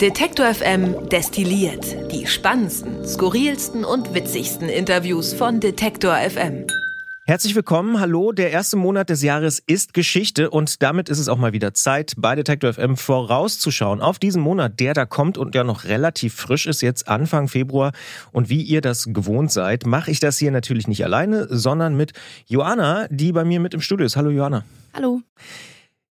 Detektor FM destilliert die spannendsten, skurrilsten und witzigsten Interviews von Detektor FM. Herzlich willkommen, hallo. Der erste Monat des Jahres ist Geschichte und damit ist es auch mal wieder Zeit, bei Detektor FM vorauszuschauen auf diesen Monat, der da kommt und ja noch relativ frisch ist, jetzt Anfang Februar. Und wie ihr das gewohnt seid, mache ich das hier natürlich nicht alleine, sondern mit Joanna, die bei mir mit im Studio ist. Hallo Joanna. Hallo.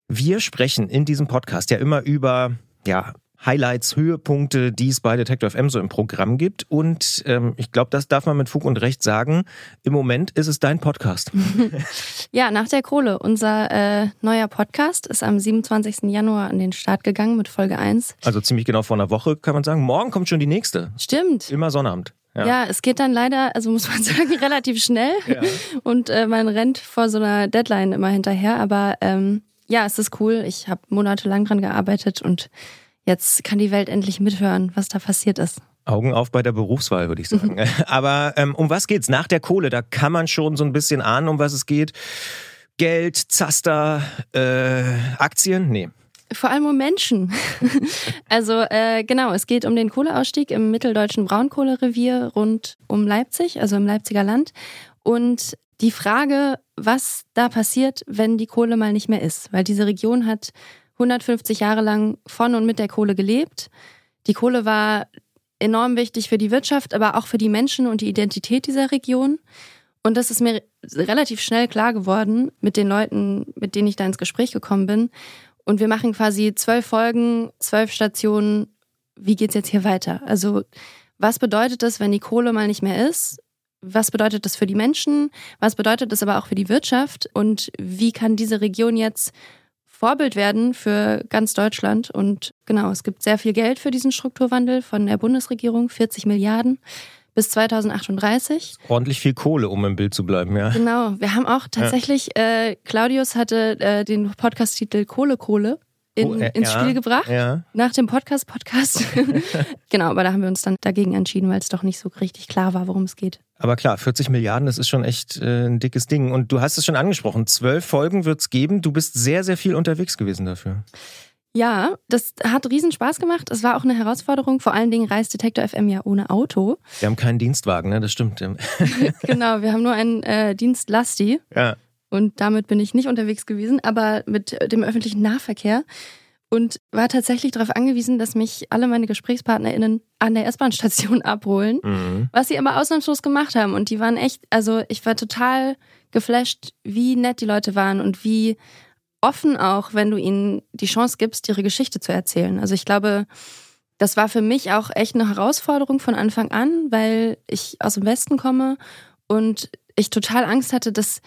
Wir sprechen in diesem Podcast ja immer über ja, Highlights, Höhepunkte, die es bei Detective FM so im Programm gibt. Und ähm, ich glaube, das darf man mit Fug und Recht sagen. Im Moment ist es dein Podcast. ja, nach der Kohle. Unser äh, neuer Podcast ist am 27. Januar an den Start gegangen mit Folge 1. Also ziemlich genau vor einer Woche kann man sagen. Morgen kommt schon die nächste. Stimmt. Immer Sonnabend. Ja. ja. es geht dann leider, also muss man sagen, relativ schnell. Ja. Und äh, man rennt vor so einer Deadline immer hinterher. Aber ähm, ja, es ist cool. Ich habe monatelang dran gearbeitet und jetzt kann die Welt endlich mithören, was da passiert ist. Augen auf bei der Berufswahl, würde ich sagen. Aber ähm, um was geht's? Nach der Kohle, da kann man schon so ein bisschen ahnen, um was es geht. Geld, Zaster, äh, Aktien? Nee. Vor allem um Menschen. also äh, genau, es geht um den Kohleausstieg im mitteldeutschen Braunkohlerevier rund um Leipzig, also im Leipziger Land. Und die Frage, was da passiert, wenn die Kohle mal nicht mehr ist. Weil diese Region hat 150 Jahre lang von und mit der Kohle gelebt. Die Kohle war enorm wichtig für die Wirtschaft, aber auch für die Menschen und die Identität dieser Region. Und das ist mir relativ schnell klar geworden mit den Leuten, mit denen ich da ins Gespräch gekommen bin. Und wir machen quasi zwölf Folgen, zwölf Stationen. Wie geht's jetzt hier weiter? Also, was bedeutet das, wenn die Kohle mal nicht mehr ist? Was bedeutet das für die Menschen? Was bedeutet das aber auch für die Wirtschaft? Und wie kann diese Region jetzt Vorbild werden für ganz Deutschland. Und genau, es gibt sehr viel Geld für diesen Strukturwandel von der Bundesregierung, 40 Milliarden bis 2038. Ordentlich viel Kohle, um im Bild zu bleiben, ja. Genau. Wir haben auch tatsächlich, ja. äh, Claudius hatte äh, den Podcast-Titel Kohle, Kohle in, oh, äh, ins ja, Spiel gebracht. Ja. Nach dem Podcast-Podcast. genau, aber da haben wir uns dann dagegen entschieden, weil es doch nicht so richtig klar war, worum es geht. Aber klar, 40 Milliarden, das ist schon echt äh, ein dickes Ding. Und du hast es schon angesprochen, zwölf Folgen wird es geben. Du bist sehr, sehr viel unterwegs gewesen dafür. Ja, das hat riesen Spaß gemacht. Es war auch eine Herausforderung. Vor allen Dingen reist Detektor FM ja ohne Auto. Wir haben keinen Dienstwagen, ne? Das stimmt. genau, wir haben nur einen äh, Dienst Lasti. Ja. Und damit bin ich nicht unterwegs gewesen, aber mit dem öffentlichen Nahverkehr und war tatsächlich darauf angewiesen, dass mich alle meine GesprächspartnerInnen an der S-Bahn-Station abholen, mhm. was sie aber ausnahmslos gemacht haben. Und die waren echt, also ich war total geflasht, wie nett die Leute waren und wie offen auch, wenn du ihnen die Chance gibst, ihre Geschichte zu erzählen. Also ich glaube, das war für mich auch echt eine Herausforderung von Anfang an, weil ich aus dem Westen komme und ich total Angst hatte, dass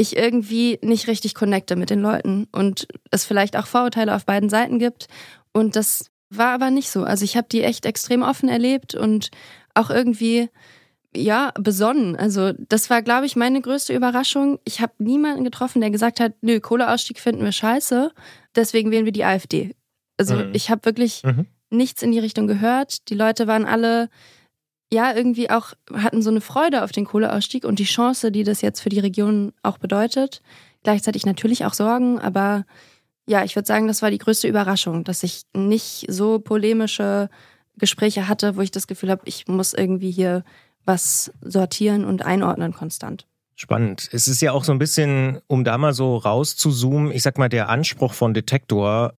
ich irgendwie nicht richtig connecte mit den Leuten und es vielleicht auch Vorurteile auf beiden Seiten gibt. Und das war aber nicht so. Also ich habe die echt extrem offen erlebt und auch irgendwie, ja, besonnen. Also das war, glaube ich, meine größte Überraschung. Ich habe niemanden getroffen, der gesagt hat, nö, Kohleausstieg finden wir scheiße, deswegen wählen wir die AfD. Also mhm. ich habe wirklich mhm. nichts in die Richtung gehört. Die Leute waren alle ja irgendwie auch hatten so eine Freude auf den Kohleausstieg und die Chance, die das jetzt für die Region auch bedeutet. Gleichzeitig natürlich auch Sorgen, aber ja, ich würde sagen, das war die größte Überraschung, dass ich nicht so polemische Gespräche hatte, wo ich das Gefühl habe, ich muss irgendwie hier was sortieren und einordnen konstant. Spannend. Es ist ja auch so ein bisschen, um da mal so rauszuzoomen, ich sag mal, der Anspruch von Detektor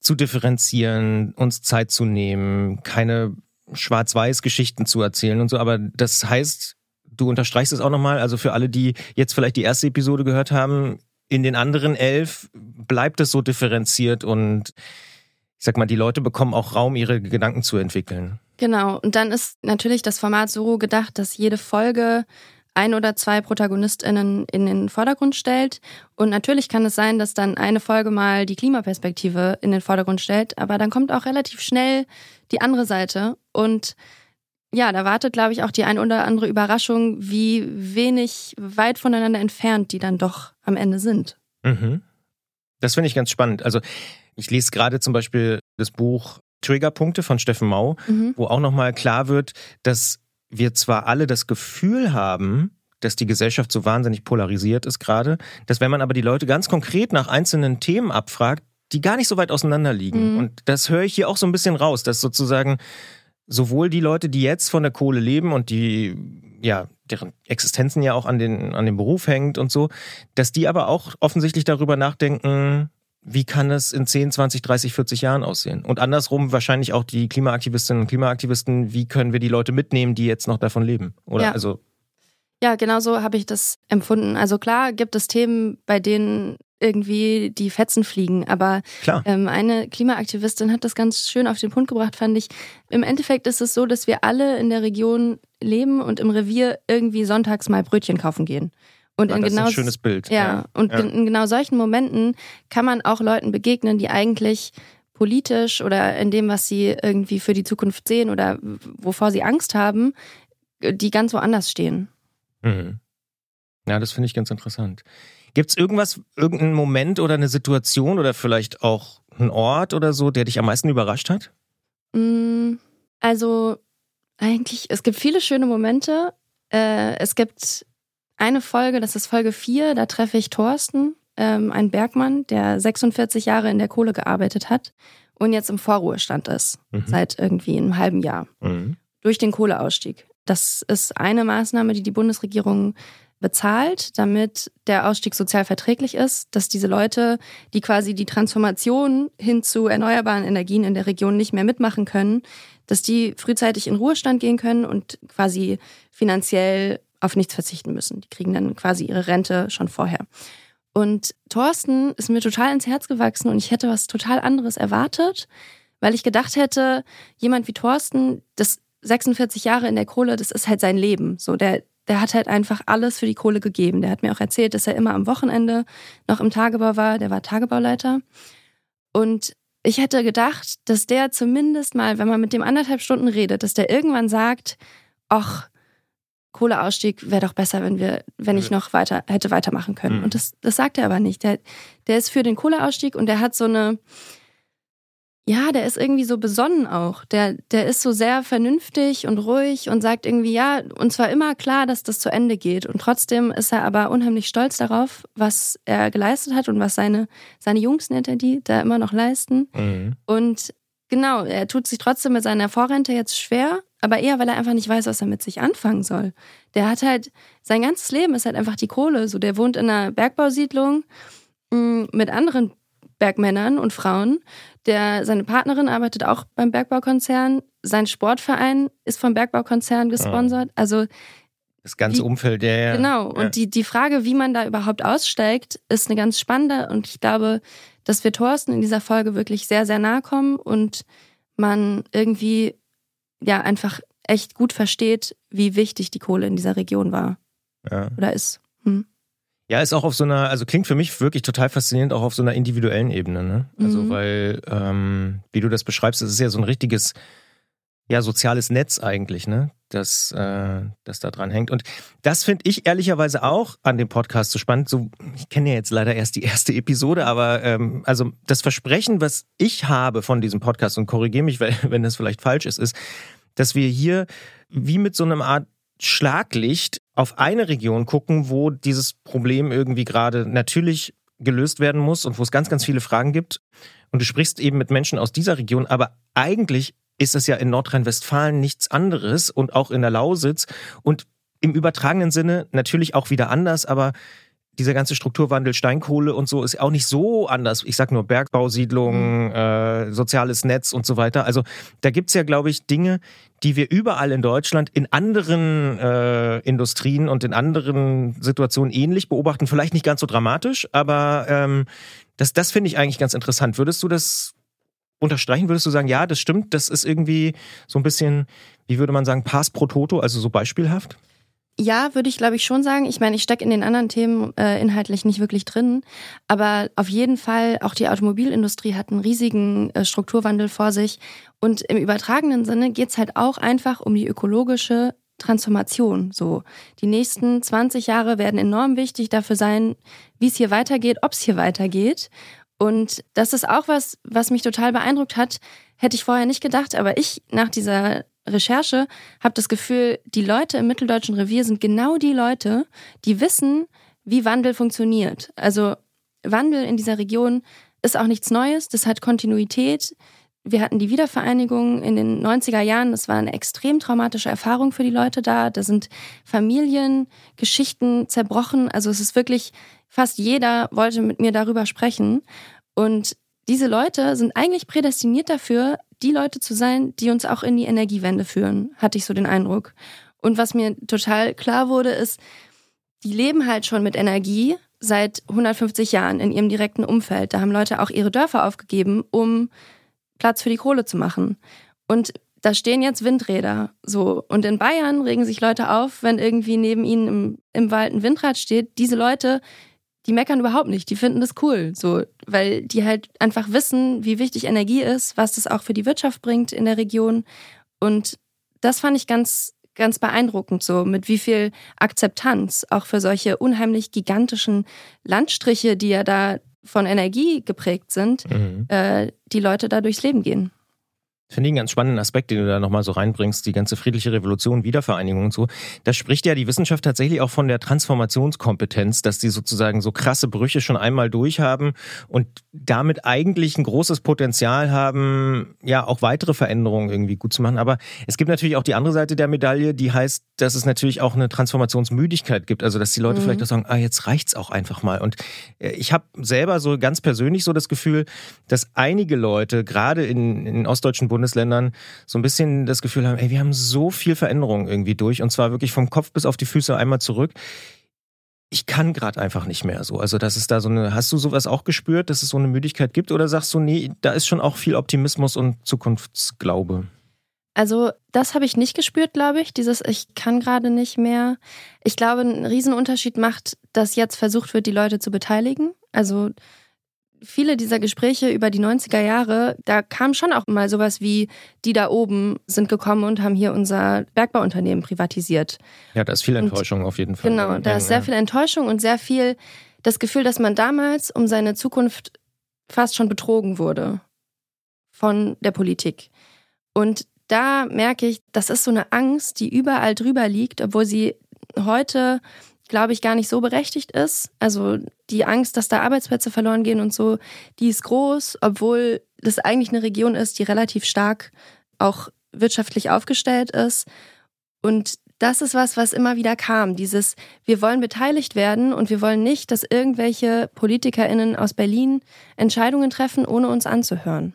zu differenzieren, uns Zeit zu nehmen, keine Schwarz-Weiß-Geschichten zu erzählen und so. Aber das heißt, du unterstreichst es auch nochmal, also für alle, die jetzt vielleicht die erste Episode gehört haben, in den anderen elf bleibt es so differenziert und ich sag mal, die Leute bekommen auch Raum, ihre Gedanken zu entwickeln. Genau. Und dann ist natürlich das Format so gedacht, dass jede Folge ein oder zwei ProtagonistInnen in den Vordergrund stellt. Und natürlich kann es sein, dass dann eine Folge mal die Klimaperspektive in den Vordergrund stellt, aber dann kommt auch relativ schnell die andere Seite. Und ja, da wartet, glaube ich, auch die ein oder andere Überraschung, wie wenig weit voneinander entfernt die dann doch am Ende sind. Mhm. Das finde ich ganz spannend. Also ich lese gerade zum Beispiel das Buch Triggerpunkte von Steffen Mau, mhm. wo auch nochmal klar wird, dass wir zwar alle das Gefühl haben, dass die Gesellschaft so wahnsinnig polarisiert ist gerade, dass wenn man aber die Leute ganz konkret nach einzelnen Themen abfragt, die gar nicht so weit auseinander liegen. Mhm. Und das höre ich hier auch so ein bisschen raus, dass sozusagen sowohl die Leute, die jetzt von der Kohle leben und die, ja, deren Existenzen ja auch an den, an dem Beruf hängt und so, dass die aber auch offensichtlich darüber nachdenken, wie kann es in 10, 20, 30, 40 Jahren aussehen? Und andersrum wahrscheinlich auch die Klimaaktivistinnen und Klimaaktivisten, wie können wir die Leute mitnehmen, die jetzt noch davon leben? Oder ja. also ja, genau so habe ich das empfunden. Also klar gibt es Themen, bei denen irgendwie die Fetzen fliegen. Aber ähm, eine Klimaaktivistin hat das ganz schön auf den Punkt gebracht, fand ich. Im Endeffekt ist es so, dass wir alle in der Region leben und im Revier irgendwie sonntags mal Brötchen kaufen gehen. Und ja, in das genau, ist ein schönes Bild. Ja, ja. und ja. in genau solchen Momenten kann man auch Leuten begegnen, die eigentlich politisch oder in dem, was sie irgendwie für die Zukunft sehen oder wovor sie Angst haben, die ganz woanders stehen. Mhm. Ja, das finde ich ganz interessant. Gibt es irgendwas, irgendeinen Moment oder eine Situation oder vielleicht auch einen Ort oder so, der dich am meisten überrascht hat? Mm, also eigentlich, es gibt viele schöne Momente. Äh, es gibt eine Folge, das ist Folge 4, da treffe ich Thorsten, ähm, einen Bergmann, der 46 Jahre in der Kohle gearbeitet hat und jetzt im Vorruhestand ist, mhm. seit irgendwie einem halben Jahr, mhm. durch den Kohleausstieg. Das ist eine Maßnahme, die die Bundesregierung bezahlt, damit der Ausstieg sozial verträglich ist, dass diese Leute, die quasi die Transformation hin zu erneuerbaren Energien in der Region nicht mehr mitmachen können, dass die frühzeitig in Ruhestand gehen können und quasi finanziell auf nichts verzichten müssen. Die kriegen dann quasi ihre Rente schon vorher. Und Thorsten ist mir total ins Herz gewachsen und ich hätte was total anderes erwartet, weil ich gedacht hätte, jemand wie Thorsten, das 46 Jahre in der Kohle, das ist halt sein Leben. So, der, der hat halt einfach alles für die Kohle gegeben. Der hat mir auch erzählt, dass er immer am Wochenende noch im Tagebau war. Der war Tagebauleiter. Und ich hätte gedacht, dass der zumindest mal, wenn man mit dem anderthalb Stunden redet, dass der irgendwann sagt, ach, Kohleausstieg wäre doch besser, wenn wir, wenn ich noch weiter hätte weitermachen können. Mhm. Und das, das sagt er aber nicht. Der, der ist für den Kohleausstieg und der hat so eine, ja, der ist irgendwie so besonnen auch. Der, der ist so sehr vernünftig und ruhig und sagt irgendwie, ja, und zwar immer klar, dass das zu Ende geht. Und trotzdem ist er aber unheimlich stolz darauf, was er geleistet hat und was seine, seine Jungs, nennt er die, da immer noch leisten. Mhm. Und genau, er tut sich trotzdem mit seiner Vorrente jetzt schwer, aber eher, weil er einfach nicht weiß, was er mit sich anfangen soll. Der hat halt, sein ganzes Leben ist halt einfach die Kohle. So, der wohnt in einer Bergbausiedlung mm, mit anderen Bergmännern und Frauen. Der, seine Partnerin arbeitet auch beim Bergbaukonzern. Sein Sportverein ist vom Bergbaukonzern gesponsert. Also das ganze die, Umfeld, der ja. Genau. Und die, die Frage, wie man da überhaupt aussteigt, ist eine ganz spannende. Und ich glaube, dass wir Thorsten in dieser Folge wirklich sehr, sehr nahe kommen und man irgendwie ja einfach echt gut versteht, wie wichtig die Kohle in dieser Region war. Ja. Oder ist. Hm. Ja, ist auch auf so einer, also klingt für mich wirklich total faszinierend, auch auf so einer individuellen Ebene. Ne? Also, mhm. weil, ähm, wie du das beschreibst, das ist ja so ein richtiges, ja, soziales Netz eigentlich, ne? Das, äh, das da dran hängt. Und das finde ich ehrlicherweise auch an dem Podcast so spannend. So, ich kenne ja jetzt leider erst die erste Episode, aber ähm, also das Versprechen, was ich habe von diesem Podcast, und korrigiere mich, wenn das vielleicht falsch ist, ist, dass wir hier wie mit so einem Art Schlaglicht auf eine Region gucken, wo dieses Problem irgendwie gerade natürlich gelöst werden muss und wo es ganz, ganz viele Fragen gibt. Und du sprichst eben mit Menschen aus dieser Region, aber eigentlich ist es ja in Nordrhein-Westfalen nichts anderes und auch in der Lausitz und im übertragenen Sinne natürlich auch wieder anders, aber dieser ganze Strukturwandel, Steinkohle und so ist auch nicht so anders. Ich sag nur Bergbausiedlungen, mhm. äh, soziales Netz und so weiter. Also da gibt's ja, glaube ich, Dinge, die wir überall in Deutschland in anderen äh, Industrien und in anderen Situationen ähnlich beobachten. Vielleicht nicht ganz so dramatisch, aber ähm, das, das finde ich eigentlich ganz interessant. Würdest du das unterstreichen? Würdest du sagen, ja, das stimmt, das ist irgendwie so ein bisschen, wie würde man sagen, Pass pro Toto, also so beispielhaft? Ja, würde ich glaube ich schon sagen. Ich meine, ich stecke in den anderen Themen äh, inhaltlich nicht wirklich drin, aber auf jeden Fall auch die Automobilindustrie hat einen riesigen äh, Strukturwandel vor sich und im übertragenen Sinne geht's halt auch einfach um die ökologische Transformation. So, die nächsten 20 Jahre werden enorm wichtig dafür sein, wie es hier weitergeht, ob es hier weitergeht. Und das ist auch was, was mich total beeindruckt hat. Hätte ich vorher nicht gedacht, aber ich nach dieser Recherche habe das Gefühl, die Leute im Mitteldeutschen Revier sind genau die Leute, die wissen, wie Wandel funktioniert. Also Wandel in dieser Region ist auch nichts Neues, das hat Kontinuität. Wir hatten die Wiedervereinigung in den 90er Jahren. Das war eine extrem traumatische Erfahrung für die Leute da. Da sind Familien, Geschichten zerbrochen. Also es ist wirklich, fast jeder wollte mit mir darüber sprechen. Und diese Leute sind eigentlich prädestiniert dafür, die Leute zu sein, die uns auch in die Energiewende führen, hatte ich so den Eindruck. Und was mir total klar wurde, ist, die leben halt schon mit Energie seit 150 Jahren in ihrem direkten Umfeld. Da haben Leute auch ihre Dörfer aufgegeben, um Platz für die Kohle zu machen. Und da stehen jetzt Windräder. So. Und in Bayern regen sich Leute auf, wenn irgendwie neben ihnen im, im Wald ein Windrad steht. Diese Leute, die meckern überhaupt nicht. Die finden das cool. So, weil die halt einfach wissen, wie wichtig Energie ist, was das auch für die Wirtschaft bringt in der Region. Und das fand ich ganz, ganz beeindruckend, so mit wie viel Akzeptanz auch für solche unheimlich gigantischen Landstriche, die ja da von Energie geprägt sind, mhm. äh, die Leute da durchs Leben gehen. Finde ich einen ganz spannenden Aspekt, den du da nochmal so reinbringst, die ganze friedliche Revolution, Wiedervereinigung und so. Da spricht ja die Wissenschaft tatsächlich auch von der Transformationskompetenz, dass die sozusagen so krasse Brüche schon einmal durchhaben und damit eigentlich ein großes Potenzial haben, ja, auch weitere Veränderungen irgendwie gut zu machen. Aber es gibt natürlich auch die andere Seite der Medaille, die heißt, dass es natürlich auch eine Transformationsmüdigkeit gibt. Also, dass die Leute mhm. vielleicht auch sagen, ah, jetzt reicht's auch einfach mal. Und äh, ich habe selber so ganz persönlich so das Gefühl, dass einige Leute, gerade in, in ostdeutschen Bundesländern so ein bisschen das Gefühl haben, ey, wir haben so viel Veränderung irgendwie durch und zwar wirklich vom Kopf bis auf die Füße einmal zurück. Ich kann gerade einfach nicht mehr so. Also, das ist da so eine, hast du sowas auch gespürt, dass es so eine Müdigkeit gibt oder sagst du, nee, da ist schon auch viel Optimismus und Zukunftsglaube? Also das habe ich nicht gespürt, glaube ich. Dieses Ich kann gerade nicht mehr. Ich glaube, ein Riesenunterschied macht, dass jetzt versucht wird, die Leute zu beteiligen. Also viele dieser Gespräche über die 90er Jahre, da kam schon auch mal sowas wie, die da oben sind gekommen und haben hier unser Bergbauunternehmen privatisiert. Ja, da ist viel Enttäuschung und, auf jeden Fall. Genau, da ist sehr viel Enttäuschung und sehr viel das Gefühl, dass man damals um seine Zukunft fast schon betrogen wurde von der Politik. Und da merke ich, das ist so eine Angst, die überall drüber liegt, obwohl sie heute glaube ich, gar nicht so berechtigt ist. Also die Angst, dass da Arbeitsplätze verloren gehen und so, die ist groß, obwohl das eigentlich eine Region ist, die relativ stark auch wirtschaftlich aufgestellt ist. Und das ist was, was immer wieder kam. Dieses, wir wollen beteiligt werden und wir wollen nicht, dass irgendwelche PolitikerInnen aus Berlin Entscheidungen treffen, ohne uns anzuhören.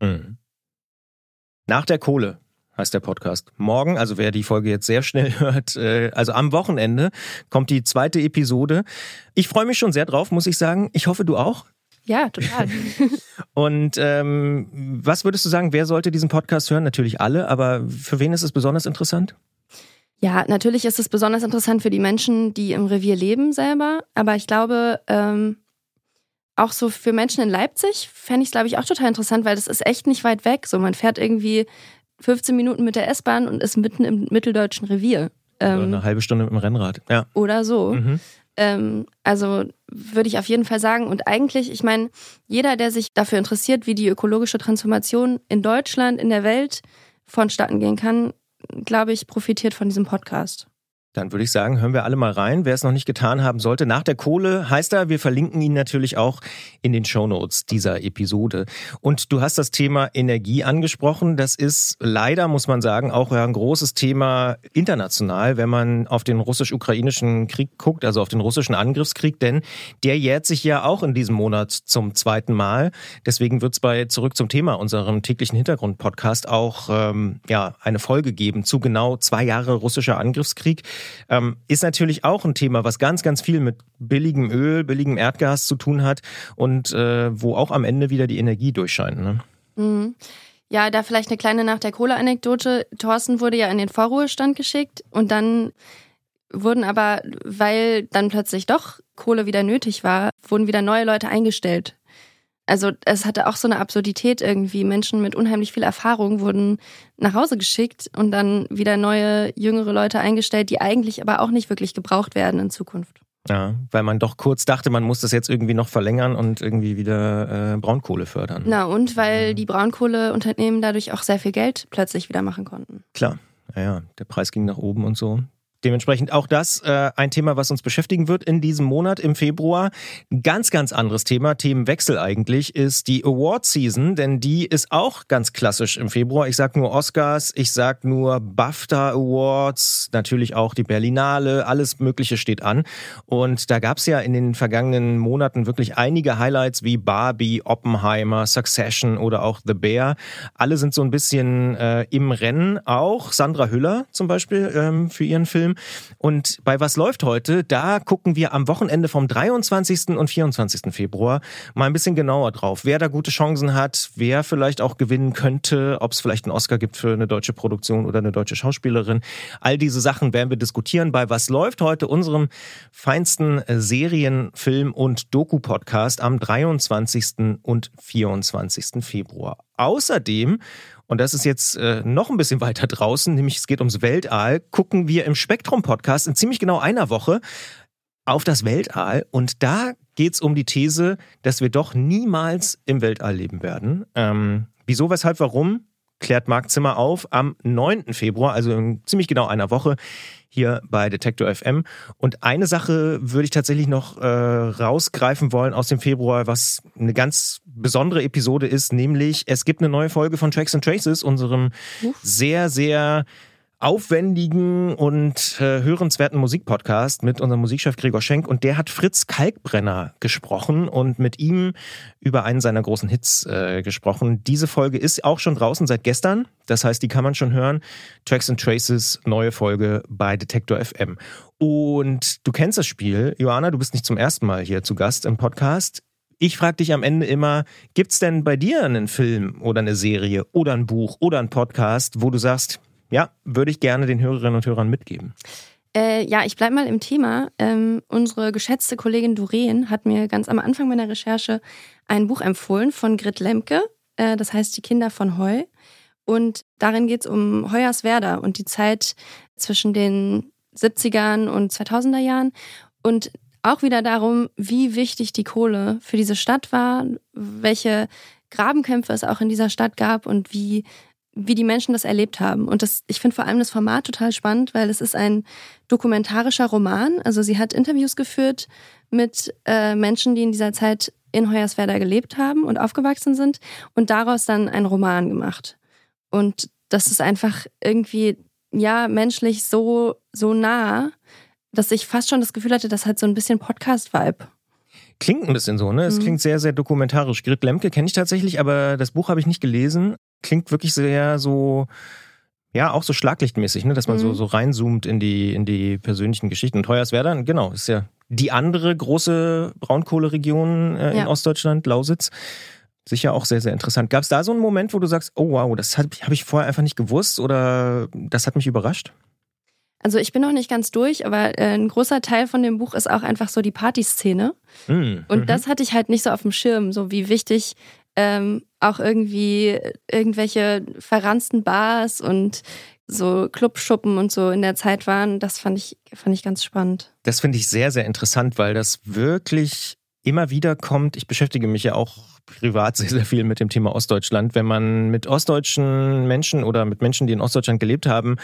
Mhm. Nach der Kohle heißt der Podcast. Morgen, also wer die Folge jetzt sehr schnell hört, äh, also am Wochenende kommt die zweite Episode. Ich freue mich schon sehr drauf, muss ich sagen. Ich hoffe, du auch. Ja, total. Und ähm, was würdest du sagen, wer sollte diesen Podcast hören? Natürlich alle, aber für wen ist es besonders interessant? Ja, natürlich ist es besonders interessant für die Menschen, die im Revier leben selber. Aber ich glaube, ähm, auch so für Menschen in Leipzig fände ich es, glaube ich, auch total interessant, weil das ist echt nicht weit weg. So, man fährt irgendwie 15 Minuten mit der S-Bahn und ist mitten im mitteldeutschen Revier. Ähm, eine halbe Stunde mit dem Rennrad, ja. Oder so. Mhm. Ähm, also würde ich auf jeden Fall sagen. Und eigentlich, ich meine, jeder, der sich dafür interessiert, wie die ökologische Transformation in Deutschland, in der Welt vonstatten gehen kann, glaube ich, profitiert von diesem Podcast. Dann würde ich sagen, hören wir alle mal rein. Wer es noch nicht getan haben sollte, nach der Kohle heißt er, wir verlinken ihn natürlich auch in den Shownotes dieser Episode. Und du hast das Thema Energie angesprochen. Das ist leider, muss man sagen, auch ein großes Thema international, wenn man auf den russisch-ukrainischen Krieg guckt, also auf den russischen Angriffskrieg, denn der jährt sich ja auch in diesem Monat zum zweiten Mal. Deswegen wird es bei Zurück zum Thema, unserem täglichen Hintergrund-Podcast, auch ähm, ja, eine Folge geben zu genau zwei Jahre russischer Angriffskrieg. Ähm, ist natürlich auch ein Thema, was ganz, ganz viel mit billigem Öl, billigem Erdgas zu tun hat und äh, wo auch am Ende wieder die Energie durchscheint. Ne? Mhm. Ja, da vielleicht eine kleine nach der Kohle-Anekdote. Thorsten wurde ja in den Vorruhestand geschickt und dann wurden aber, weil dann plötzlich doch Kohle wieder nötig war, wurden wieder neue Leute eingestellt also es hatte auch so eine Absurdität irgendwie. Menschen mit unheimlich viel Erfahrung wurden nach Hause geschickt und dann wieder neue, jüngere Leute eingestellt, die eigentlich aber auch nicht wirklich gebraucht werden in Zukunft. Ja, weil man doch kurz dachte, man muss das jetzt irgendwie noch verlängern und irgendwie wieder äh, Braunkohle fördern. Na, und weil die Braunkohleunternehmen dadurch auch sehr viel Geld plötzlich wieder machen konnten. Klar, ja, ja. Der Preis ging nach oben und so. Dementsprechend auch das äh, ein Thema, was uns beschäftigen wird in diesem Monat im Februar. Ganz, ganz anderes Thema, Themenwechsel eigentlich, ist die Award Season, denn die ist auch ganz klassisch im Februar. Ich sag nur Oscars, ich sag nur BAFTA Awards, natürlich auch die Berlinale, alles Mögliche steht an. Und da gab's ja in den vergangenen Monaten wirklich einige Highlights wie Barbie, Oppenheimer, Succession oder auch The Bear. Alle sind so ein bisschen äh, im Rennen. Auch Sandra Hüller zum Beispiel ähm, für ihren Film Film. Und bei Was läuft heute, da gucken wir am Wochenende vom 23. und 24. Februar mal ein bisschen genauer drauf, wer da gute Chancen hat, wer vielleicht auch gewinnen könnte, ob es vielleicht einen Oscar gibt für eine deutsche Produktion oder eine deutsche Schauspielerin. All diese Sachen werden wir diskutieren bei Was läuft heute, unserem feinsten Serien, Film und Doku-Podcast am 23. und 24. Februar. Außerdem und das ist jetzt äh, noch ein bisschen weiter draußen, nämlich es geht ums Weltall, gucken wir im Spektrum-Podcast in ziemlich genau einer Woche auf das Weltall. Und da geht's um die These, dass wir doch niemals im Weltall leben werden. Ähm, wieso, weshalb, warum? Klärt Marc Zimmer auf am 9. Februar, also in ziemlich genau einer Woche hier bei Detektor FM. Und eine Sache würde ich tatsächlich noch äh, rausgreifen wollen aus dem Februar, was eine ganz besondere Episode ist, nämlich es gibt eine neue Folge von Tracks and Traces, unserem sehr, sehr aufwendigen und äh, hörenswerten Musikpodcast mit unserem Musikchef Gregor Schenk und der hat Fritz Kalkbrenner gesprochen und mit ihm über einen seiner großen Hits äh, gesprochen. Diese Folge ist auch schon draußen seit gestern, das heißt, die kann man schon hören. Tracks and Traces, neue Folge bei Detektor FM. Und du kennst das Spiel, Johanna, du bist nicht zum ersten Mal hier zu Gast im Podcast. Ich frage dich am Ende immer, gibt's denn bei dir einen Film oder eine Serie oder ein Buch oder ein Podcast, wo du sagst, ja, würde ich gerne den Hörerinnen und Hörern mitgeben. Äh, ja, ich bleibe mal im Thema. Ähm, unsere geschätzte Kollegin Doreen hat mir ganz am Anfang meiner Recherche ein Buch empfohlen von Grit Lemke. Äh, das heißt Die Kinder von Heu. Und darin geht es um Hoyerswerda und die Zeit zwischen den 70ern und 2000er Jahren. Und auch wieder darum, wie wichtig die Kohle für diese Stadt war, welche Grabenkämpfe es auch in dieser Stadt gab und wie wie die Menschen das erlebt haben. Und das, ich finde vor allem das Format total spannend, weil es ist ein dokumentarischer Roman. Also sie hat Interviews geführt mit äh, Menschen, die in dieser Zeit in Hoyerswerda gelebt haben und aufgewachsen sind und daraus dann einen Roman gemacht. Und das ist einfach irgendwie, ja, menschlich so, so nah, dass ich fast schon das Gefühl hatte, das hat so ein bisschen Podcast-Vibe. Klingt ein bisschen so, ne? Es mhm. klingt sehr, sehr dokumentarisch. Grit Lemke kenne ich tatsächlich, aber das Buch habe ich nicht gelesen klingt wirklich sehr so, ja, auch so schlaglichtmäßig, ne? dass man mhm. so, so reinzoomt in die, in die persönlichen Geschichten. Und Hoyerswerda, genau, ist ja die andere große Braunkohleregion äh, ja. in Ostdeutschland, Lausitz. Sicher auch sehr, sehr interessant. Gab es da so einen Moment, wo du sagst, oh wow, das habe hab ich vorher einfach nicht gewusst oder das hat mich überrascht? Also ich bin noch nicht ganz durch, aber äh, ein großer Teil von dem Buch ist auch einfach so die Partyszene. Mm, und mhm. das hatte ich halt nicht so auf dem Schirm, so wie wichtig ähm, auch irgendwie irgendwelche verransten Bars und so Clubschuppen und so in der Zeit waren. Das fand ich, fand ich ganz spannend. Das finde ich sehr, sehr interessant, weil das wirklich immer wieder kommt. Ich beschäftige mich ja auch privat sehr, sehr viel mit dem Thema Ostdeutschland. Wenn man mit ostdeutschen Menschen oder mit Menschen, die in Ostdeutschland gelebt haben,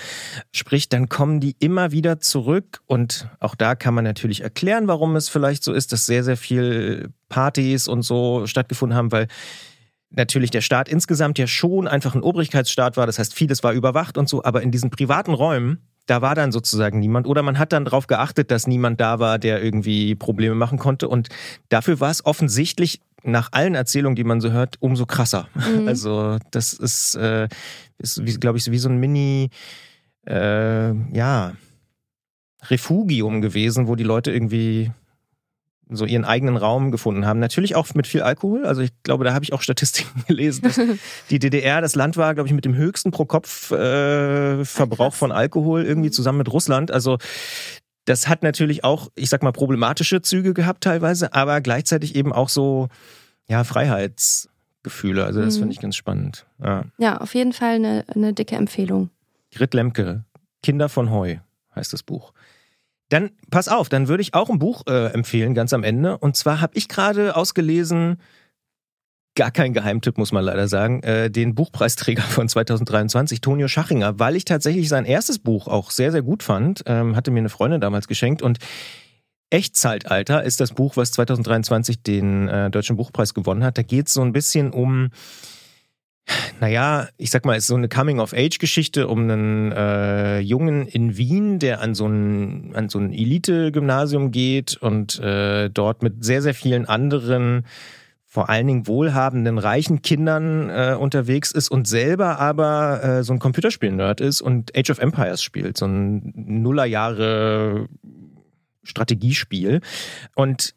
spricht, dann kommen die immer wieder zurück. Und auch da kann man natürlich erklären, warum es vielleicht so ist, dass sehr, sehr viel Partys und so stattgefunden haben, weil natürlich der Staat insgesamt ja schon einfach ein Obrigkeitsstaat war. Das heißt, vieles war überwacht und so, aber in diesen privaten Räumen, da war dann sozusagen niemand. Oder man hat dann darauf geachtet, dass niemand da war, der irgendwie Probleme machen konnte. Und dafür war es offensichtlich nach allen Erzählungen, die man so hört, umso krasser. Mhm. Also das ist, äh, ist glaube ich, wie so ein Mini, äh, ja, Refugium gewesen, wo die Leute irgendwie so ihren eigenen Raum gefunden haben. Natürlich auch mit viel Alkohol. Also ich glaube, da habe ich auch Statistiken gelesen, dass die DDR das Land war, glaube ich, mit dem höchsten Pro-Kopf-Verbrauch äh, von Alkohol irgendwie mhm. zusammen mit Russland. Also das hat natürlich auch, ich sag mal, problematische Züge gehabt teilweise, aber gleichzeitig eben auch so, ja, Freiheitsgefühle. Also das mhm. finde ich ganz spannend. Ja. ja, auf jeden Fall eine, eine dicke Empfehlung. Grit Lemke, Kinder von Heu heißt das Buch. Dann pass auf, dann würde ich auch ein Buch äh, empfehlen, ganz am Ende. Und zwar habe ich gerade ausgelesen gar kein Geheimtipp, muss man leider sagen, äh, den Buchpreisträger von 2023, Tonio Schachinger, weil ich tatsächlich sein erstes Buch auch sehr, sehr gut fand. Ähm, hatte mir eine Freundin damals geschenkt und Echtzeitalter ist das Buch, was 2023 den äh, Deutschen Buchpreis gewonnen hat. Da geht es so ein bisschen um naja, ich sag mal, es ist so eine Coming-of-Age-Geschichte um einen äh, Jungen in Wien, der an so ein, an so ein Elite-Gymnasium geht und äh, dort mit sehr, sehr vielen anderen, vor allen Dingen wohlhabenden, reichen Kindern äh, unterwegs ist und selber aber äh, so ein Computerspiel-Nerd ist und Age of Empires spielt, so ein Nullerjahre Strategiespiel. Und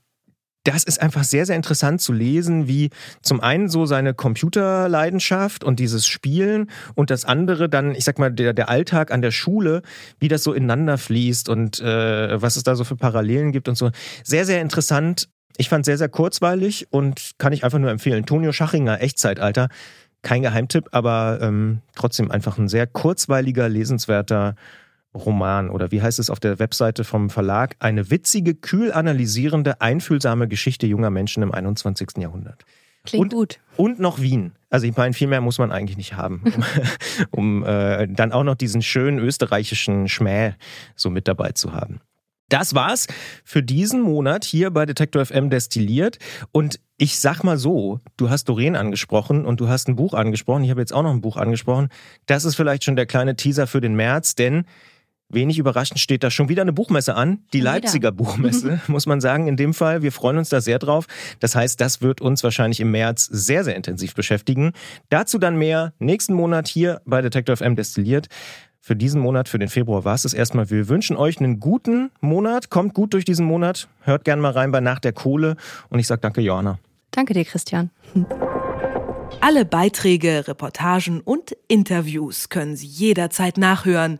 das ist einfach sehr, sehr interessant zu lesen, wie zum einen so seine Computerleidenschaft und dieses Spielen und das andere dann, ich sag mal, der, der Alltag an der Schule, wie das so ineinander fließt und äh, was es da so für Parallelen gibt und so. Sehr, sehr interessant. Ich fand sehr, sehr kurzweilig und kann ich einfach nur empfehlen. Tonio Schachinger, Echtzeitalter. Kein Geheimtipp, aber ähm, trotzdem einfach ein sehr kurzweiliger, lesenswerter Roman oder wie heißt es auf der Webseite vom Verlag? Eine witzige, kühl analysierende, einfühlsame Geschichte junger Menschen im 21. Jahrhundert. Klingt und, gut. Und noch Wien. Also ich meine, viel mehr muss man eigentlich nicht haben, um, um äh, dann auch noch diesen schönen österreichischen Schmäh so mit dabei zu haben. Das war's für diesen Monat hier bei Detektor FM destilliert. Und ich sag mal so, du hast Doreen angesprochen und du hast ein Buch angesprochen. Ich habe jetzt auch noch ein Buch angesprochen. Das ist vielleicht schon der kleine Teaser für den März, denn Wenig überraschend steht da schon wieder eine Buchmesse an, die wieder. Leipziger Buchmesse, muss man sagen, in dem Fall. Wir freuen uns da sehr drauf. Das heißt, das wird uns wahrscheinlich im März sehr, sehr intensiv beschäftigen. Dazu dann mehr nächsten Monat hier bei Detector FM destilliert. Für diesen Monat, für den Februar war es das erstmal. Wir wünschen euch einen guten Monat. Kommt gut durch diesen Monat. Hört gerne mal rein bei Nach der Kohle. Und ich sage danke, Johanna. Danke dir, Christian. Alle Beiträge, Reportagen und Interviews können Sie jederzeit nachhören